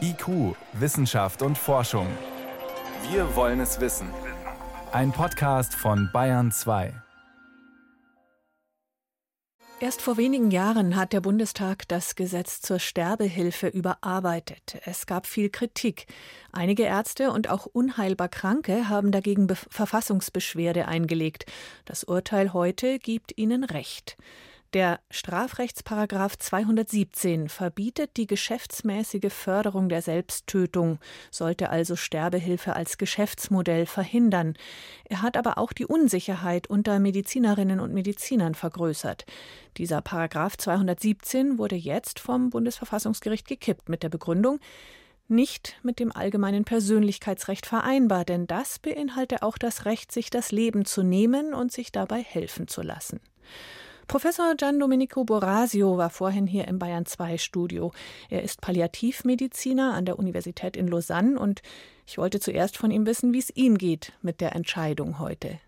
IQ, Wissenschaft und Forschung. Wir wollen es wissen. Ein Podcast von Bayern 2. Erst vor wenigen Jahren hat der Bundestag das Gesetz zur Sterbehilfe überarbeitet. Es gab viel Kritik. Einige Ärzte und auch unheilbar Kranke haben dagegen Be Verfassungsbeschwerde eingelegt. Das Urteil heute gibt ihnen Recht. Der Strafrechtsparagraf 217 verbietet die geschäftsmäßige Förderung der Selbsttötung, sollte also Sterbehilfe als Geschäftsmodell verhindern. Er hat aber auch die Unsicherheit unter Medizinerinnen und Medizinern vergrößert. Dieser Paragraph 217 wurde jetzt vom Bundesverfassungsgericht gekippt mit der Begründung, nicht mit dem allgemeinen Persönlichkeitsrecht vereinbar, denn das beinhalte auch das Recht, sich das Leben zu nehmen und sich dabei helfen zu lassen. Professor Gian Domenico Borasio war vorhin hier im Bayern 2 Studio. Er ist Palliativmediziner an der Universität in Lausanne und ich wollte zuerst von ihm wissen, wie es ihm geht mit der Entscheidung heute.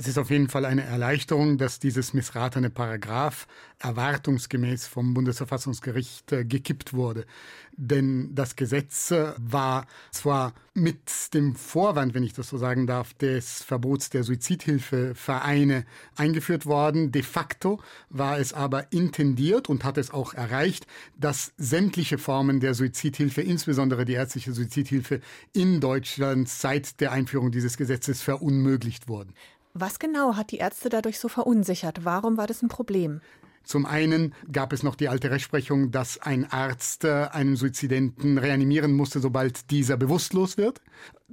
Es ist auf jeden Fall eine Erleichterung, dass dieses missratene Paragraph erwartungsgemäß vom Bundesverfassungsgericht äh, gekippt wurde. Denn das Gesetz äh, war zwar mit dem Vorwand, wenn ich das so sagen darf, des Verbots der Suizidhilfevereine eingeführt worden. De facto war es aber intendiert und hat es auch erreicht, dass sämtliche Formen der Suizidhilfe, insbesondere die ärztliche Suizidhilfe in Deutschland seit der Einführung dieses Gesetzes verunmöglicht wurden. Was genau hat die Ärzte dadurch so verunsichert? Warum war das ein Problem? Zum einen gab es noch die alte Rechtsprechung, dass ein Arzt äh, einen Suizidenten reanimieren musste, sobald dieser bewusstlos wird.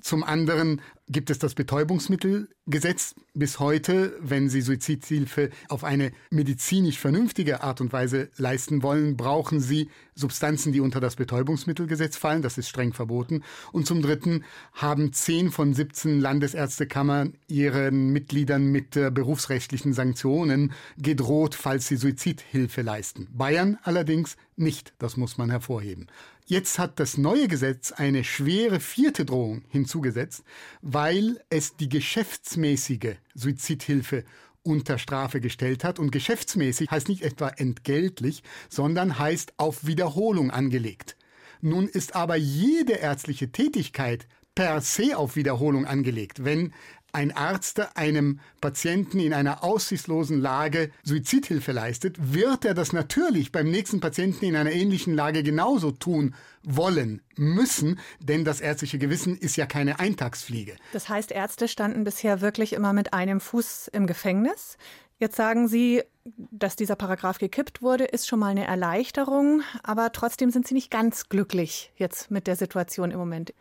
Zum anderen gibt es das Betäubungsmittelgesetz bis heute, wenn Sie Suizidhilfe auf eine medizinisch vernünftige Art und Weise leisten wollen, brauchen Sie Substanzen, die unter das Betäubungsmittelgesetz fallen. Das ist streng verboten. Und zum Dritten haben zehn von 17 Landesärztekammern ihren Mitgliedern mit äh, berufsrechtlichen Sanktionen gedroht, falls sie Suizidhilfe leisten. Bayern allerdings nicht. Das muss man hervorheben. Jetzt hat das neue Gesetz eine schwere vierte Drohung hinzugesetzt, weil es die geschäftsmäßige Suizidhilfe unter Strafe gestellt hat. Und geschäftsmäßig heißt nicht etwa entgeltlich, sondern heißt auf Wiederholung angelegt. Nun ist aber jede ärztliche Tätigkeit per se auf Wiederholung angelegt. Wenn ein Arzt einem Patienten in einer aussichtslosen Lage Suizidhilfe leistet, wird er das natürlich beim nächsten Patienten in einer ähnlichen Lage genauso tun wollen müssen, denn das ärztliche Gewissen ist ja keine Eintagsfliege. Das heißt, Ärzte standen bisher wirklich immer mit einem Fuß im Gefängnis. Jetzt sagen Sie, dass dieser Paragraph gekippt wurde, ist schon mal eine Erleichterung, aber trotzdem sind Sie nicht ganz glücklich jetzt mit der Situation im Moment.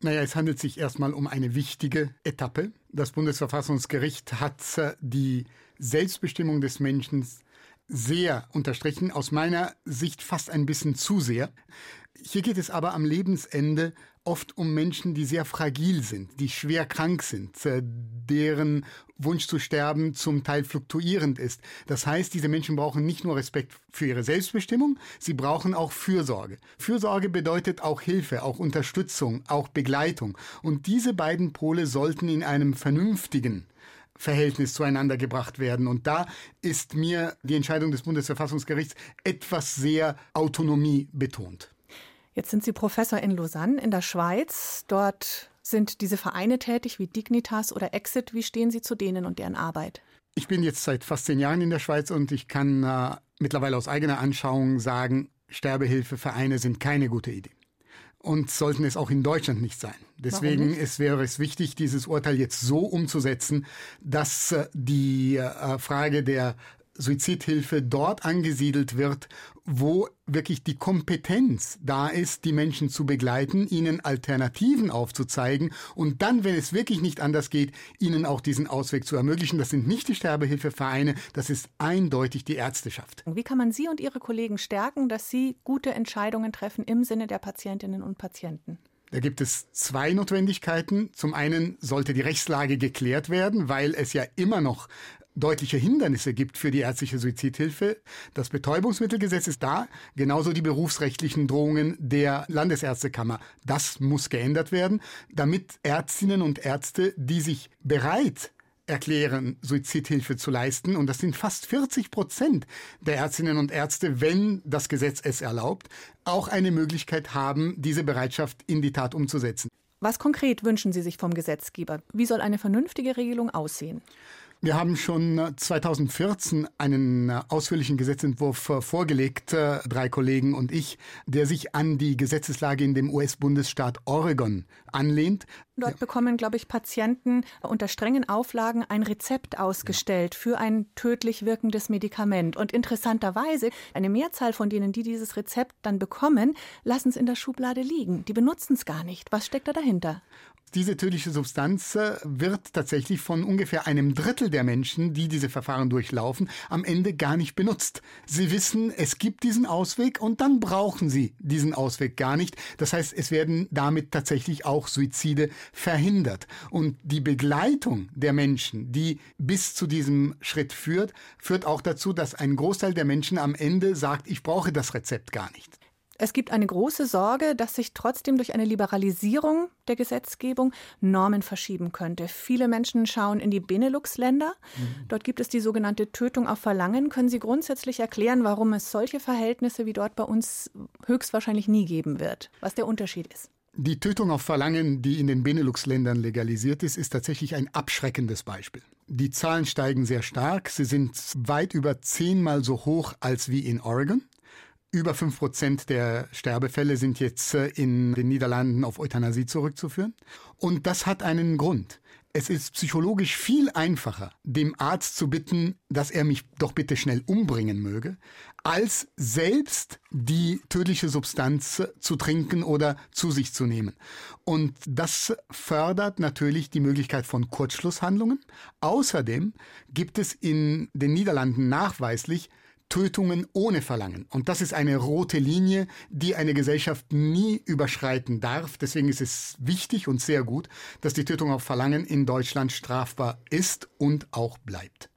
Naja, es handelt sich erstmal um eine wichtige Etappe. Das Bundesverfassungsgericht hat die Selbstbestimmung des Menschen sehr unterstrichen, aus meiner Sicht fast ein bisschen zu sehr. Hier geht es aber am Lebensende oft um Menschen, die sehr fragil sind, die schwer krank sind, äh, deren Wunsch zu sterben zum Teil fluktuierend ist. Das heißt, diese Menschen brauchen nicht nur Respekt für ihre Selbstbestimmung, sie brauchen auch Fürsorge. Fürsorge bedeutet auch Hilfe, auch Unterstützung, auch Begleitung. Und diese beiden Pole sollten in einem vernünftigen Verhältnis zueinander gebracht werden. Und da ist mir die Entscheidung des Bundesverfassungsgerichts etwas sehr Autonomie betont. Jetzt sind Sie Professor in Lausanne in der Schweiz. Dort sind diese Vereine tätig wie Dignitas oder Exit. Wie stehen Sie zu denen und deren Arbeit? Ich bin jetzt seit fast zehn Jahren in der Schweiz und ich kann äh, mittlerweile aus eigener Anschauung sagen, Sterbehilfevereine sind keine gute Idee und sollten es auch in Deutschland nicht sein. Deswegen nicht? Es wäre es wichtig, dieses Urteil jetzt so umzusetzen, dass äh, die äh, Frage der Suizidhilfe dort angesiedelt wird, wo wirklich die Kompetenz da ist, die Menschen zu begleiten, ihnen Alternativen aufzuzeigen und dann, wenn es wirklich nicht anders geht, ihnen auch diesen Ausweg zu ermöglichen. Das sind nicht die Sterbehilfevereine, das ist eindeutig die Ärzteschaft. Wie kann man Sie und Ihre Kollegen stärken, dass Sie gute Entscheidungen treffen im Sinne der Patientinnen und Patienten? Da gibt es zwei Notwendigkeiten. Zum einen sollte die Rechtslage geklärt werden, weil es ja immer noch deutliche Hindernisse gibt für die ärztliche Suizidhilfe. Das Betäubungsmittelgesetz ist da, genauso die berufsrechtlichen Drohungen der Landesärztekammer. Das muss geändert werden, damit Ärztinnen und Ärzte, die sich bereit erklären, Suizidhilfe zu leisten. Und das sind fast 40 Prozent der Ärztinnen und Ärzte, wenn das Gesetz es erlaubt, auch eine Möglichkeit haben, diese Bereitschaft in die Tat umzusetzen. Was konkret wünschen Sie sich vom Gesetzgeber? Wie soll eine vernünftige Regelung aussehen? Wir haben schon 2014 äh, einen äh, ausführlichen Gesetzentwurf äh, vorgelegt, drei Kollegen und ich, der sich an die Gesetzeslage in dem US-Bundesstaat Oregon anlehnt. Dort bekommen, glaube ich, Patienten unter strengen Auflagen ein Rezept ausgestellt für ein tödlich wirkendes Medikament. Und interessanterweise, eine Mehrzahl von denen, die dieses Rezept dann bekommen, lassen es in der Schublade liegen. Die benutzen es gar nicht. Was steckt da dahinter? Diese tödliche Substanz äh, wird tatsächlich von ungefähr einem Drittel der Menschen, die diese Verfahren durchlaufen, am Ende gar nicht benutzt. Sie wissen, es gibt diesen Ausweg und dann brauchen sie diesen Ausweg gar nicht. Das heißt, es werden damit tatsächlich auch Suizide verhindert. Und die Begleitung der Menschen, die bis zu diesem Schritt führt, führt auch dazu, dass ein Großteil der Menschen am Ende sagt, ich brauche das Rezept gar nicht. Es gibt eine große Sorge, dass sich trotzdem durch eine Liberalisierung der Gesetzgebung Normen verschieben könnte. Viele Menschen schauen in die Benelux-Länder. Mhm. Dort gibt es die sogenannte Tötung auf Verlangen. Können Sie grundsätzlich erklären, warum es solche Verhältnisse wie dort bei uns höchstwahrscheinlich nie geben wird? Was der Unterschied ist? Die Tötung auf Verlangen, die in den Benelux-Ländern legalisiert ist, ist tatsächlich ein abschreckendes Beispiel. Die Zahlen steigen sehr stark. Sie sind weit über zehnmal so hoch als wie in Oregon. Über fünf Prozent der Sterbefälle sind jetzt äh, in den Niederlanden auf Euthanasie zurückzuführen. Und das hat einen Grund. Es ist psychologisch viel einfacher, dem Arzt zu bitten, dass er mich doch bitte schnell umbringen möge, als selbst die tödliche Substanz zu trinken oder zu sich zu nehmen. Und das fördert natürlich die Möglichkeit von Kurzschlusshandlungen. Außerdem gibt es in den Niederlanden nachweislich Tötungen ohne Verlangen. Und das ist eine rote Linie, die eine Gesellschaft nie überschreiten darf. Deswegen ist es wichtig und sehr gut, dass die Tötung auf Verlangen in Deutschland strafbar ist und auch bleibt.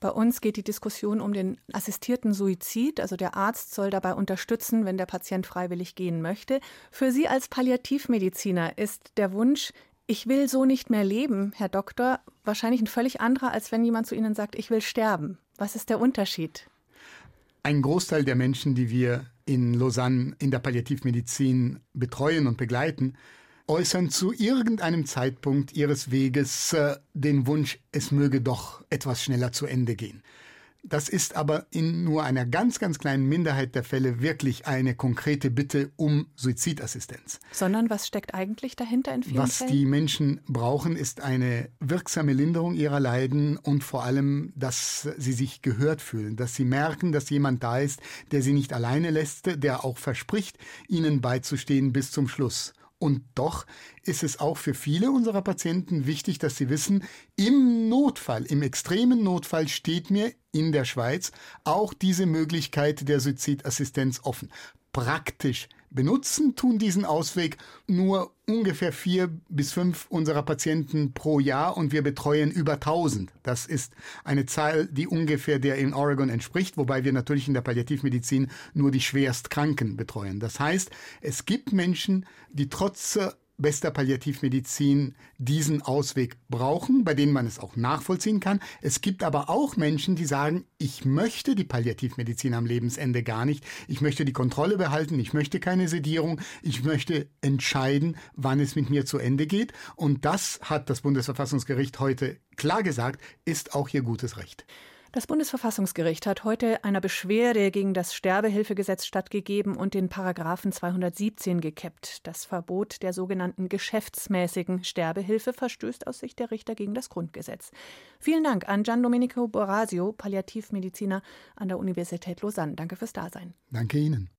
Bei uns geht die Diskussion um den assistierten Suizid. Also der Arzt soll dabei unterstützen, wenn der Patient freiwillig gehen möchte. Für Sie als Palliativmediziner ist der Wunsch, ich will so nicht mehr leben, Herr Doktor, wahrscheinlich ein völlig anderer, als wenn jemand zu Ihnen sagt, ich will sterben. Was ist der Unterschied? Ein Großteil der Menschen, die wir in Lausanne in der Palliativmedizin betreuen und begleiten, äußern zu irgendeinem Zeitpunkt ihres Weges äh, den Wunsch, es möge doch etwas schneller zu Ende gehen. Das ist aber in nur einer ganz, ganz kleinen Minderheit der Fälle wirklich eine konkrete Bitte um Suizidassistenz. Sondern was steckt eigentlich dahinter in vielen Was Fällen? die Menschen brauchen, ist eine wirksame Linderung ihrer Leiden und vor allem, dass sie sich gehört fühlen, dass sie merken, dass jemand da ist, der sie nicht alleine lässt, der auch verspricht, ihnen beizustehen bis zum Schluss. Und doch ist es auch für viele unserer Patienten wichtig, dass sie wissen, im Notfall, im extremen Notfall steht mir in der Schweiz auch diese Möglichkeit der Suizidassistenz offen. Praktisch benutzen tun diesen Ausweg nur ungefähr vier bis fünf unserer Patienten pro Jahr und wir betreuen über 1000. Das ist eine Zahl, die ungefähr der in Oregon entspricht, wobei wir natürlich in der Palliativmedizin nur die schwerst Kranken betreuen. Das heißt, es gibt Menschen, die trotz bester Palliativmedizin diesen Ausweg brauchen, bei denen man es auch nachvollziehen kann. Es gibt aber auch Menschen, die sagen, ich möchte die Palliativmedizin am Lebensende gar nicht. Ich möchte die Kontrolle behalten, ich möchte keine Sedierung, ich möchte entscheiden, wann es mit mir zu Ende geht. Und das hat das Bundesverfassungsgericht heute klar gesagt, ist auch ihr gutes Recht. Das Bundesverfassungsgericht hat heute einer Beschwerde gegen das Sterbehilfegesetz stattgegeben und den Paragraphen 217 gekippt. Das Verbot der sogenannten geschäftsmäßigen Sterbehilfe verstößt aus Sicht der Richter gegen das Grundgesetz. Vielen Dank an Gian Domenico Borasio, Palliativmediziner an der Universität Lausanne. Danke fürs Dasein. Danke Ihnen.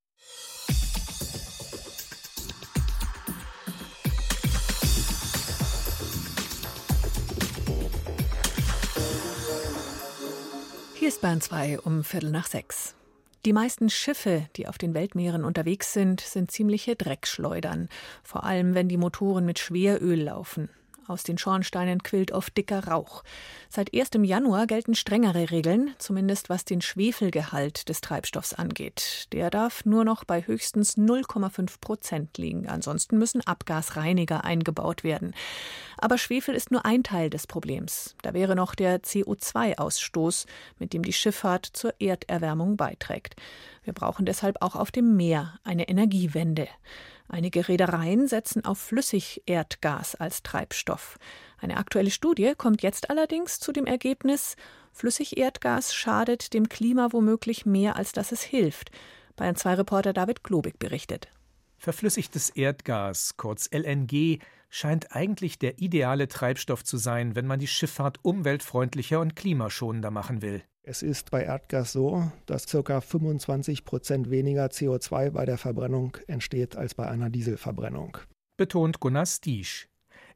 Hier ist Bahn 2 um Viertel nach sechs. Die meisten Schiffe, die auf den Weltmeeren unterwegs sind, sind ziemliche Dreckschleudern, vor allem wenn die Motoren mit Schweröl laufen. Aus den Schornsteinen quillt oft dicker Rauch. Seit 1. Januar gelten strengere Regeln, zumindest was den Schwefelgehalt des Treibstoffs angeht. Der darf nur noch bei höchstens 0,5 Prozent liegen. Ansonsten müssen Abgasreiniger eingebaut werden. Aber Schwefel ist nur ein Teil des Problems. Da wäre noch der CO2-Ausstoß, mit dem die Schifffahrt zur Erderwärmung beiträgt. Wir brauchen deshalb auch auf dem Meer eine Energiewende. Einige Reedereien setzen auf Flüssigerdgas als Treibstoff. Eine aktuelle Studie kommt jetzt allerdings zu dem Ergebnis, Flüssigerdgas schadet dem Klima womöglich mehr, als dass es hilft. Bayern 2 Reporter David Globig berichtet. Verflüssigtes Erdgas, kurz LNG, scheint eigentlich der ideale Treibstoff zu sein, wenn man die Schifffahrt umweltfreundlicher und klimaschonender machen will. Es ist bei Erdgas so, dass ca. 25 Prozent weniger CO2 bei der Verbrennung entsteht als bei einer Dieselverbrennung. Betont Gunnar Stiesch.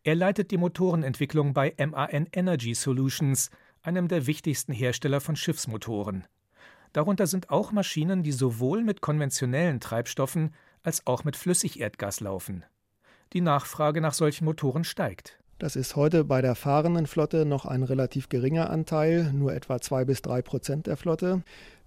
Er leitet die Motorenentwicklung bei MAN Energy Solutions, einem der wichtigsten Hersteller von Schiffsmotoren. Darunter sind auch Maschinen, die sowohl mit konventionellen Treibstoffen als auch mit Flüssigerdgas laufen. Die Nachfrage nach solchen Motoren steigt. Das ist heute bei der fahrenden Flotte noch ein relativ geringer Anteil, nur etwa zwei bis drei Prozent der Flotte.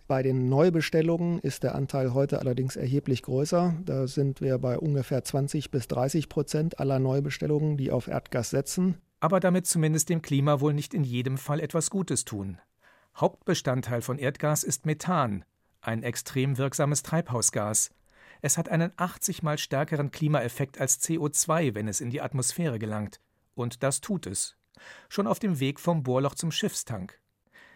Bei den Neubestellungen ist der Anteil heute allerdings erheblich größer. Da sind wir bei ungefähr 20 bis 30 Prozent aller Neubestellungen, die auf Erdgas setzen. Aber damit zumindest dem Klima wohl nicht in jedem Fall etwas Gutes tun. Hauptbestandteil von Erdgas ist Methan, ein extrem wirksames Treibhausgas. Es hat einen 80 mal stärkeren Klimaeffekt als CO2, wenn es in die Atmosphäre gelangt. Und das tut es. Schon auf dem Weg vom Bohrloch zum Schiffstank.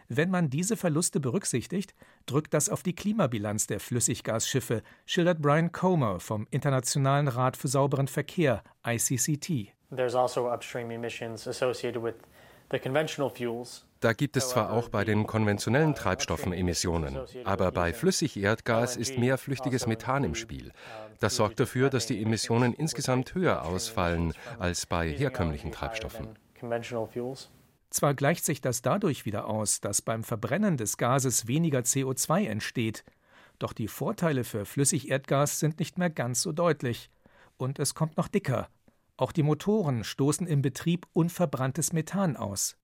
Wenn man diese Verluste berücksichtigt, drückt das auf die Klimabilanz der Flüssiggasschiffe, schildert Brian Comer vom Internationalen Rat für sauberen Verkehr, ICCT. There's also upstream emissions associated with da gibt es zwar auch bei den konventionellen Treibstoffen Emissionen, aber bei Flüssigerdgas ist mehr flüchtiges Methan im Spiel. Das sorgt dafür, dass die Emissionen insgesamt höher ausfallen als bei herkömmlichen Treibstoffen. Zwar gleicht sich das dadurch wieder aus, dass beim Verbrennen des Gases weniger CO2 entsteht, doch die Vorteile für Flüssigerdgas sind nicht mehr ganz so deutlich. Und es kommt noch dicker. Auch die Motoren stoßen im Betrieb unverbranntes Methan aus.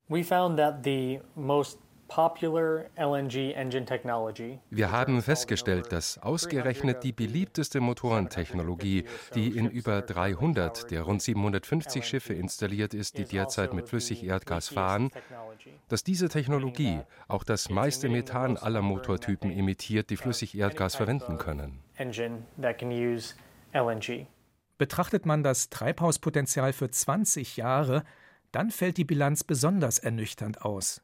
Wir haben festgestellt, dass ausgerechnet die beliebteste Motorentechnologie, die in über 300 der rund 750 Schiffe installiert ist, die derzeit mit Flüssigerdgas fahren, dass diese Technologie auch das meiste Methan aller Motortypen emittiert, die Flüssigerdgas verwenden können. Betrachtet man das Treibhauspotenzial für 20 Jahre, dann fällt die Bilanz besonders ernüchternd aus.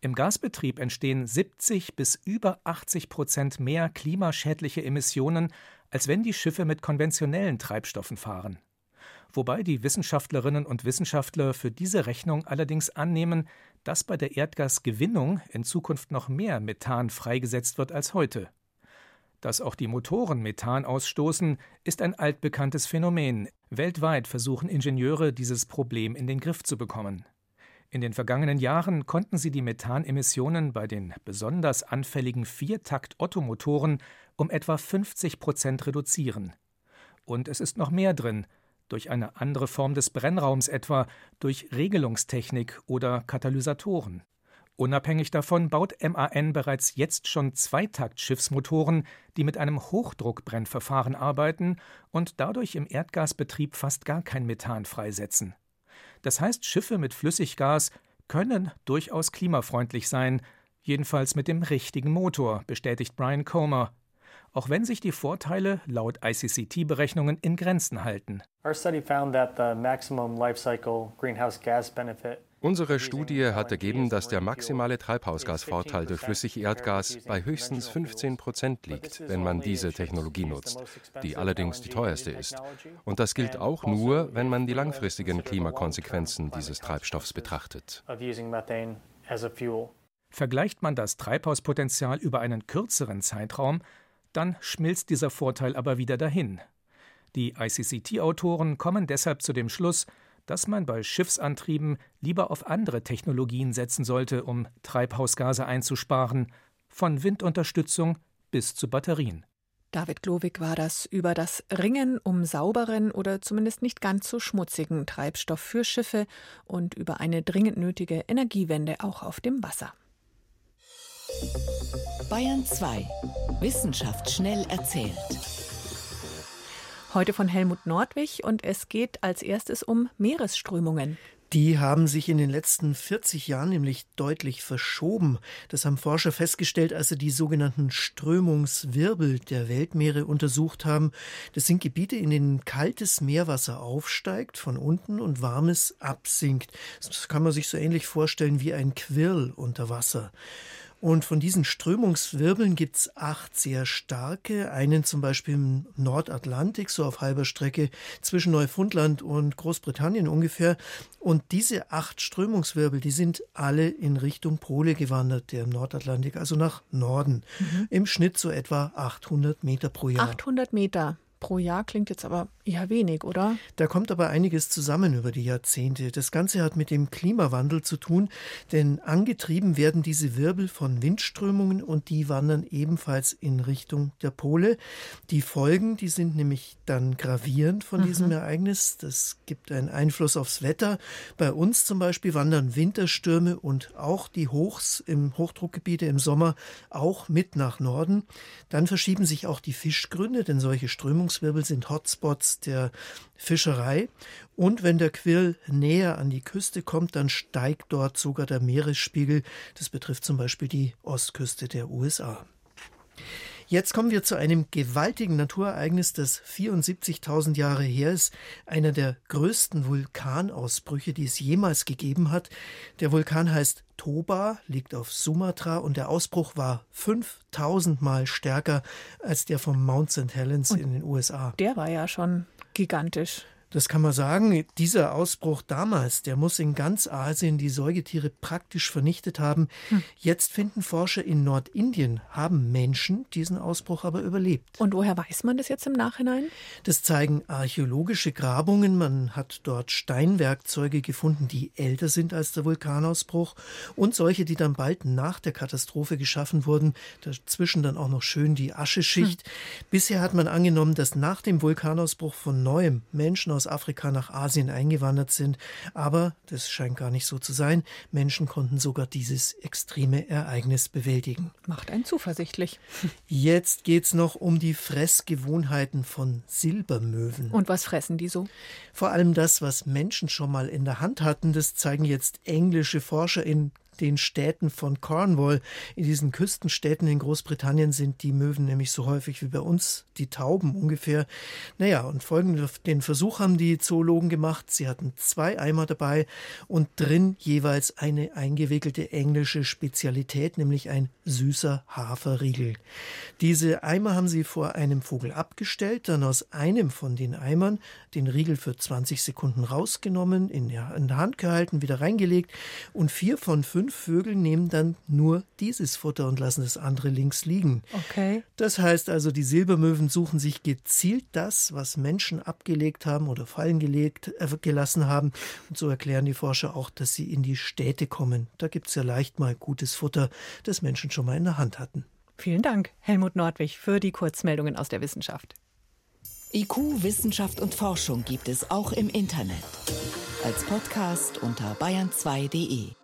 Im Gasbetrieb entstehen 70 bis über 80 Prozent mehr klimaschädliche Emissionen, als wenn die Schiffe mit konventionellen Treibstoffen fahren. Wobei die Wissenschaftlerinnen und Wissenschaftler für diese Rechnung allerdings annehmen, dass bei der Erdgasgewinnung in Zukunft noch mehr Methan freigesetzt wird als heute. Dass auch die Motoren Methan ausstoßen, ist ein altbekanntes Phänomen. Weltweit versuchen Ingenieure, dieses Problem in den Griff zu bekommen. In den vergangenen Jahren konnten sie die Methanemissionen bei den besonders anfälligen Viertakt-Ottomotoren um etwa 50 Prozent reduzieren. Und es ist noch mehr drin, durch eine andere Form des Brennraums etwa, durch Regelungstechnik oder Katalysatoren. Unabhängig davon baut MAN bereits jetzt schon Zweitakt-Schiffsmotoren, die mit einem Hochdruckbrennverfahren arbeiten und dadurch im Erdgasbetrieb fast gar kein Methan freisetzen. Das heißt, Schiffe mit Flüssiggas können durchaus klimafreundlich sein, jedenfalls mit dem richtigen Motor, bestätigt Brian Comer, auch wenn sich die Vorteile laut ICCT-Berechnungen in Grenzen halten. Our study found that the maximum life cycle greenhouse gas benefit Unsere Studie hat ergeben, dass der maximale Treibhausgasvorteil durch Flüssigerdgas bei höchstens 15 Prozent liegt, wenn man diese Technologie nutzt, die allerdings die teuerste ist. Und das gilt auch nur, wenn man die langfristigen Klimakonsequenzen dieses Treibstoffs betrachtet. Vergleicht man das Treibhauspotenzial über einen kürzeren Zeitraum, dann schmilzt dieser Vorteil aber wieder dahin. Die ICCT-Autoren kommen deshalb zu dem Schluss, dass man bei Schiffsantrieben lieber auf andere Technologien setzen sollte, um Treibhausgase einzusparen, von Windunterstützung bis zu Batterien. David Glowig war das über das Ringen um sauberen oder zumindest nicht ganz so schmutzigen Treibstoff für Schiffe und über eine dringend nötige Energiewende auch auf dem Wasser. Bayern 2. Wissenschaft schnell erzählt. Heute von Helmut Nordwig und es geht als erstes um Meeresströmungen. Die haben sich in den letzten 40 Jahren nämlich deutlich verschoben. Das haben Forscher festgestellt, als sie die sogenannten Strömungswirbel der Weltmeere untersucht haben. Das sind Gebiete, in denen kaltes Meerwasser aufsteigt von unten und warmes absinkt. Das kann man sich so ähnlich vorstellen wie ein Quirl unter Wasser. Und von diesen Strömungswirbeln gibt es acht sehr starke, einen zum Beispiel im Nordatlantik, so auf halber Strecke zwischen Neufundland und Großbritannien ungefähr. Und diese acht Strömungswirbel, die sind alle in Richtung Pole gewandert, der im Nordatlantik, also nach Norden. Mhm. Im Schnitt so etwa 800 Meter pro Jahr. 800 Meter pro Jahr klingt jetzt aber eher wenig, oder? Da kommt aber einiges zusammen über die Jahrzehnte. Das Ganze hat mit dem Klimawandel zu tun, denn angetrieben werden diese Wirbel von Windströmungen und die wandern ebenfalls in Richtung der Pole. Die Folgen, die sind nämlich dann gravierend von mhm. diesem Ereignis. Das gibt einen Einfluss aufs Wetter. Bei uns zum Beispiel wandern Winterstürme und auch die Hochs im Hochdruckgebiete im Sommer auch mit nach Norden. Dann verschieben sich auch die Fischgründe, denn solche Strömungs Strömungswirbel sind Hotspots der Fischerei. Und wenn der Quill näher an die Küste kommt, dann steigt dort sogar der Meeresspiegel. Das betrifft zum Beispiel die Ostküste der USA. Jetzt kommen wir zu einem gewaltigen Naturereignis, das 74.000 Jahre her ist, einer der größten Vulkanausbrüche, die es jemals gegeben hat. Der Vulkan heißt Toba, liegt auf Sumatra und der Ausbruch war 5000 Mal stärker als der vom Mount St. Helens und in den USA. Der war ja schon gigantisch. Das kann man sagen. Dieser Ausbruch damals, der muss in ganz Asien die Säugetiere praktisch vernichtet haben. Hm. Jetzt finden Forscher in Nordindien, haben Menschen diesen Ausbruch aber überlebt. Und woher weiß man das jetzt im Nachhinein? Das zeigen archäologische Grabungen. Man hat dort Steinwerkzeuge gefunden, die älter sind als der Vulkanausbruch und solche, die dann bald nach der Katastrophe geschaffen wurden. Dazwischen dann auch noch schön die Ascheschicht. Hm. Bisher hat man angenommen, dass nach dem Vulkanausbruch von neuem Menschen aus aus Afrika nach Asien eingewandert sind. Aber das scheint gar nicht so zu sein. Menschen konnten sogar dieses extreme Ereignis bewältigen. Macht einen zuversichtlich. Jetzt geht es noch um die Fressgewohnheiten von Silbermöwen. Und was fressen die so? Vor allem das, was Menschen schon mal in der Hand hatten, das zeigen jetzt englische Forscher in den Städten von Cornwall. In diesen Küstenstädten in Großbritannien sind die Möwen nämlich so häufig wie bei uns die Tauben ungefähr. Naja, und folgenden den Versuch haben die Zoologen gemacht. Sie hatten zwei Eimer dabei und drin jeweils eine eingewickelte englische Spezialität, nämlich ein süßer Haferriegel. Diese Eimer haben sie vor einem Vogel abgestellt, dann aus einem von den Eimern den Riegel für 20 Sekunden rausgenommen, in der, Hand gehalten, wieder reingelegt und vier von fünf fünf Vögel nehmen dann nur dieses Futter und lassen das andere links liegen. Okay. Das heißt also, die Silbermöwen suchen sich gezielt das, was Menschen abgelegt haben oder fallen gelegt, äh, gelassen haben. Und so erklären die Forscher auch, dass sie in die Städte kommen. Da gibt es ja leicht mal gutes Futter, das Menschen schon mal in der Hand hatten. Vielen Dank, Helmut Nordwig, für die Kurzmeldungen aus der Wissenschaft. IQ, Wissenschaft und Forschung gibt es auch im Internet. Als Podcast unter bayern2.de.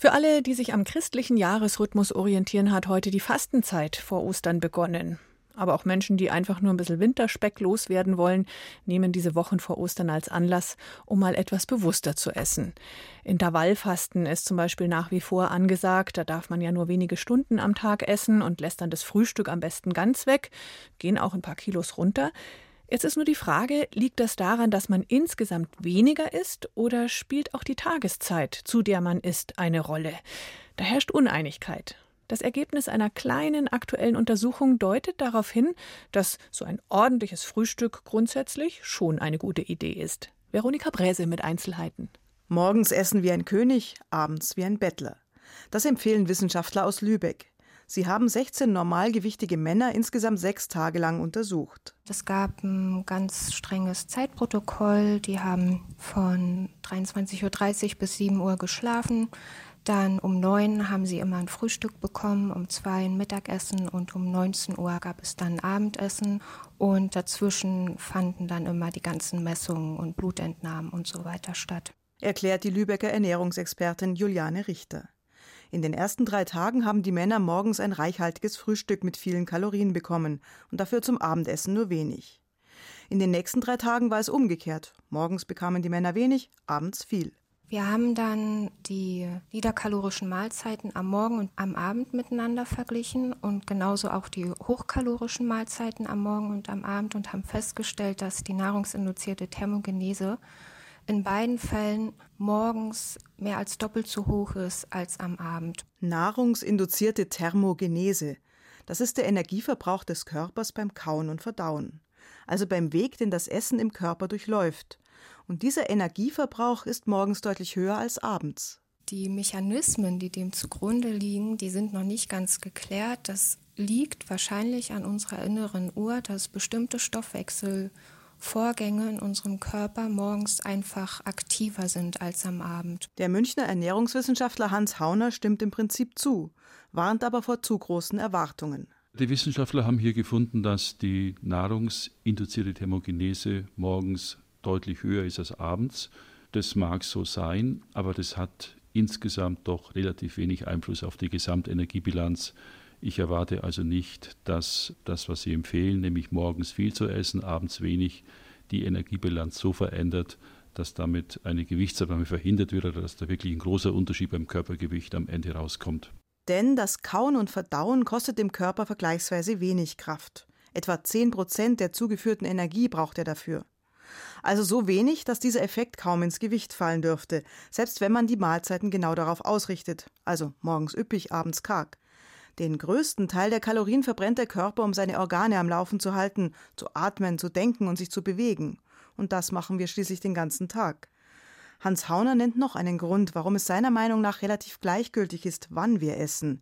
Für alle, die sich am christlichen Jahresrhythmus orientieren, hat heute die Fastenzeit vor Ostern begonnen. Aber auch Menschen, die einfach nur ein bisschen Winterspeck loswerden wollen, nehmen diese Wochen vor Ostern als Anlass, um mal etwas bewusster zu essen. Intervallfasten ist zum Beispiel nach wie vor angesagt. Da darf man ja nur wenige Stunden am Tag essen und lässt dann das Frühstück am besten ganz weg, gehen auch ein paar Kilos runter. Jetzt ist nur die Frage, liegt das daran, dass man insgesamt weniger isst oder spielt auch die Tageszeit, zu der man isst, eine Rolle? Da herrscht Uneinigkeit. Das Ergebnis einer kleinen aktuellen Untersuchung deutet darauf hin, dass so ein ordentliches Frühstück grundsätzlich schon eine gute Idee ist. Veronika Bräse mit Einzelheiten. Morgens essen wie ein König, abends wie ein Bettler. Das empfehlen Wissenschaftler aus Lübeck. Sie haben 16 normalgewichtige Männer insgesamt sechs Tage lang untersucht. Es gab ein ganz strenges Zeitprotokoll. Die haben von 23.30 Uhr bis 7 Uhr geschlafen. Dann um neun haben sie immer ein Frühstück bekommen, um zwei ein Mittagessen und um 19 Uhr gab es dann Abendessen und dazwischen fanden dann immer die ganzen Messungen und Blutentnahmen und so weiter statt. Erklärt die Lübecker Ernährungsexpertin Juliane Richter. In den ersten drei Tagen haben die Männer morgens ein reichhaltiges Frühstück mit vielen Kalorien bekommen und dafür zum Abendessen nur wenig. In den nächsten drei Tagen war es umgekehrt. Morgens bekamen die Männer wenig, abends viel. Wir haben dann die niederkalorischen Mahlzeiten am Morgen und am Abend miteinander verglichen und genauso auch die hochkalorischen Mahlzeiten am Morgen und am Abend und haben festgestellt, dass die nahrungsinduzierte Thermogenese in beiden Fällen morgens mehr als doppelt so hoch ist als am Abend. Nahrungsinduzierte Thermogenese. Das ist der Energieverbrauch des Körpers beim Kauen und Verdauen. Also beim Weg, den das Essen im Körper durchläuft. Und dieser Energieverbrauch ist morgens deutlich höher als abends. Die Mechanismen, die dem zugrunde liegen, die sind noch nicht ganz geklärt. Das liegt wahrscheinlich an unserer inneren Uhr, dass bestimmte Stoffwechselvorgänge in unserem Körper morgens einfach aktiver sind als am Abend. Der Münchner Ernährungswissenschaftler Hans Hauner stimmt im Prinzip zu, warnt aber vor zu großen Erwartungen. Die Wissenschaftler haben hier gefunden, dass die nahrungsinduzierte Thermogenese morgens deutlich höher ist als abends. Das mag so sein, aber das hat insgesamt doch relativ wenig Einfluss auf die Gesamtenergiebilanz. Ich erwarte also nicht, dass das, was Sie empfehlen, nämlich morgens viel zu essen, abends wenig, die Energiebilanz so verändert, dass damit eine Gewichtsabnahme verhindert wird oder dass da wirklich ein großer Unterschied beim Körpergewicht am Ende rauskommt. Denn das Kauen und Verdauen kostet dem Körper vergleichsweise wenig Kraft. Etwa 10 Prozent der zugeführten Energie braucht er dafür. Also so wenig, dass dieser Effekt kaum ins Gewicht fallen dürfte, selbst wenn man die Mahlzeiten genau darauf ausrichtet, also morgens üppig, abends karg. Den größten Teil der Kalorien verbrennt der Körper, um seine Organe am Laufen zu halten, zu atmen, zu denken und sich zu bewegen. Und das machen wir schließlich den ganzen Tag. Hans Hauner nennt noch einen Grund, warum es seiner Meinung nach relativ gleichgültig ist, wann wir essen.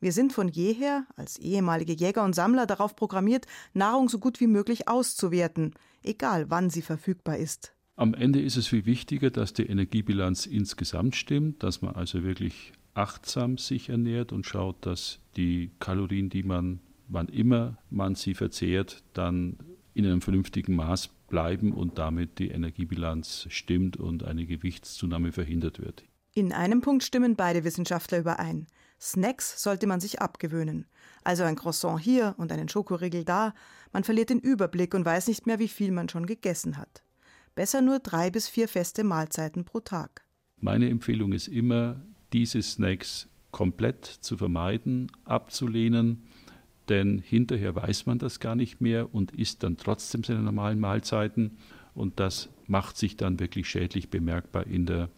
Wir sind von jeher, als ehemalige Jäger und Sammler, darauf programmiert, Nahrung so gut wie möglich auszuwerten, egal wann sie verfügbar ist. Am Ende ist es viel wichtiger, dass die Energiebilanz insgesamt stimmt, dass man also wirklich achtsam sich ernährt und schaut, dass die Kalorien, die man, wann immer man sie verzehrt, dann in einem vernünftigen Maß bleiben und damit die Energiebilanz stimmt und eine Gewichtszunahme verhindert wird. In einem Punkt stimmen beide Wissenschaftler überein. Snacks sollte man sich abgewöhnen. Also ein Croissant hier und einen Schokoriegel da. Man verliert den Überblick und weiß nicht mehr, wie viel man schon gegessen hat. Besser nur drei bis vier feste Mahlzeiten pro Tag. Meine Empfehlung ist immer, diese Snacks komplett zu vermeiden, abzulehnen, denn hinterher weiß man das gar nicht mehr und isst dann trotzdem seine normalen Mahlzeiten und das macht sich dann wirklich schädlich bemerkbar in der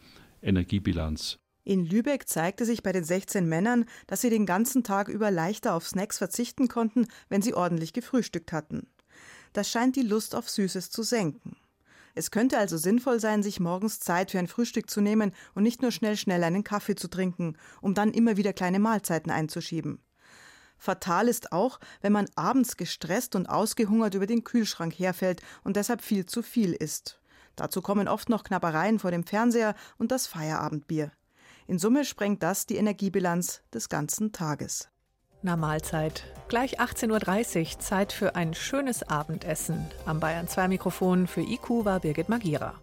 Energiebilanz. In Lübeck zeigte sich bei den 16 Männern, dass sie den ganzen Tag über leichter auf Snacks verzichten konnten, wenn sie ordentlich gefrühstückt hatten. Das scheint die Lust auf Süßes zu senken. Es könnte also sinnvoll sein, sich morgens Zeit für ein Frühstück zu nehmen und nicht nur schnell schnell einen Kaffee zu trinken, um dann immer wieder kleine Mahlzeiten einzuschieben. Fatal ist auch, wenn man abends gestresst und ausgehungert über den Kühlschrank herfällt und deshalb viel zu viel isst. Dazu kommen oft noch Knabbereien vor dem Fernseher und das Feierabendbier. In Summe sprengt das die Energiebilanz des ganzen Tages. Na Mahlzeit. Gleich 18.30 Uhr Zeit für ein schönes Abendessen. Am Bayern 2 Mikrofon für IQ war Birgit Magira.